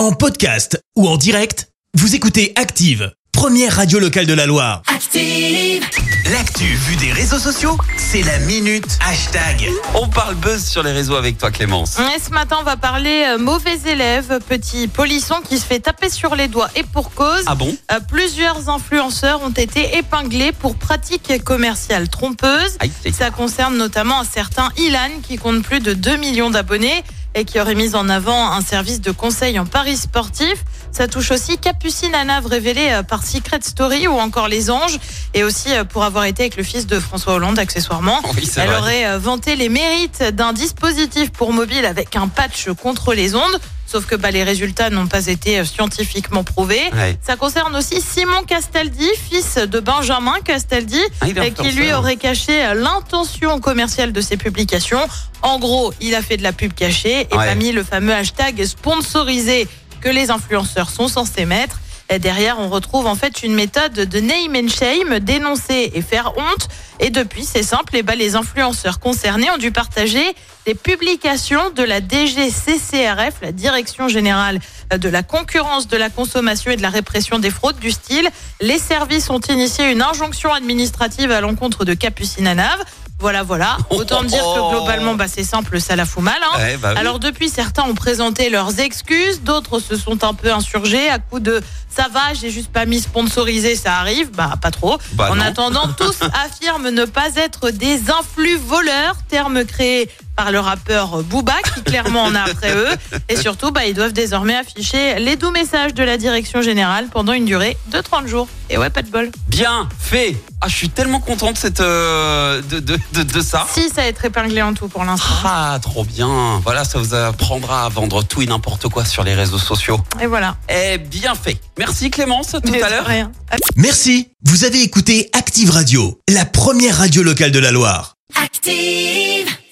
En podcast ou en direct, vous écoutez Active, première radio locale de la Loire. Active. L'actu vue des réseaux sociaux, c'est la minute hashtag. On parle buzz sur les réseaux avec toi Clémence. Et ce matin, on va parler euh, mauvais élève, petit polisson qui se fait taper sur les doigts et pour cause. Ah bon Euh, Plusieurs influenceurs ont été épinglés pour pratiques commerciales trompeuses. Aïe, aïe. Ça concerne notamment un certain Ilan qui compte plus de 2 millions d'abonnés et qui aurait mis en avant un service de conseil en paris sportif. Ça touche aussi Capucine Anave révélée euh, par Secret Story ou encore Les Anges et aussi euh, pour avoir été avec le fils de François Hollande accessoirement. Oui, Elle vrai. aurait euh, vanté les mérites d'un dispositif pour mobile avec un patch contre les ondes. Sauf que bah, les résultats n'ont pas été euh, scientifiquement prouvés. Ouais. Ça concerne aussi Simon Castaldi, fils de Benjamin Castaldi, Ah, et qui lui aurait caché euh, l'intention commerciale de ses publications. En gros, il a fait de la pub cachée et Ouais. pas mis le fameux hashtag sponsorisé que les influenceurs sont censés mettre. Derrière, on retrouve en fait une méthode de name and shame, dénoncer et faire honte. Et depuis, c'est simple, et ben, les influenceurs concernés ont dû partager des publications de la DGCCRF, la Direction Générale de la Concurrence, de la Consommation et de la Répression des Fraudes, du style. Les services ont initié une injonction administrative à l'encontre de Capucine Anave. Voilà, voilà. Autant dire que globalement, bah, c'est simple, ça la fout mal. hein. Ouais, bah oui. Alors depuis, certains ont présenté leurs excuses, d'autres se sont un peu insurgés à coup de ça va, j'ai juste pas mis sponsorisé, ça arrive, bah pas trop. Bah en non. attendant, tous affirment ne pas être des influx voleurs, terme créé par le rappeur Booba qui clairement en a après eux. Et surtout, bah, ils doivent désormais afficher les doux messages de la direction générale pendant une durée de 30 jours. Et ouais, pas de bol. Bien fait. Ah, je suis tellement content de cette euh, de, de, de, de ça. Si ça va être épinglé en tout pour l'instant. Ah, trop bien. Voilà, ça vous apprendra à vendre tout et n'importe quoi sur les réseaux sociaux. Et voilà. Eh, bien fait. Merci Clémence, tout Mais à l'heure. Merci, vous avez écouté Active Radio, la première radio locale de la Loire. Active.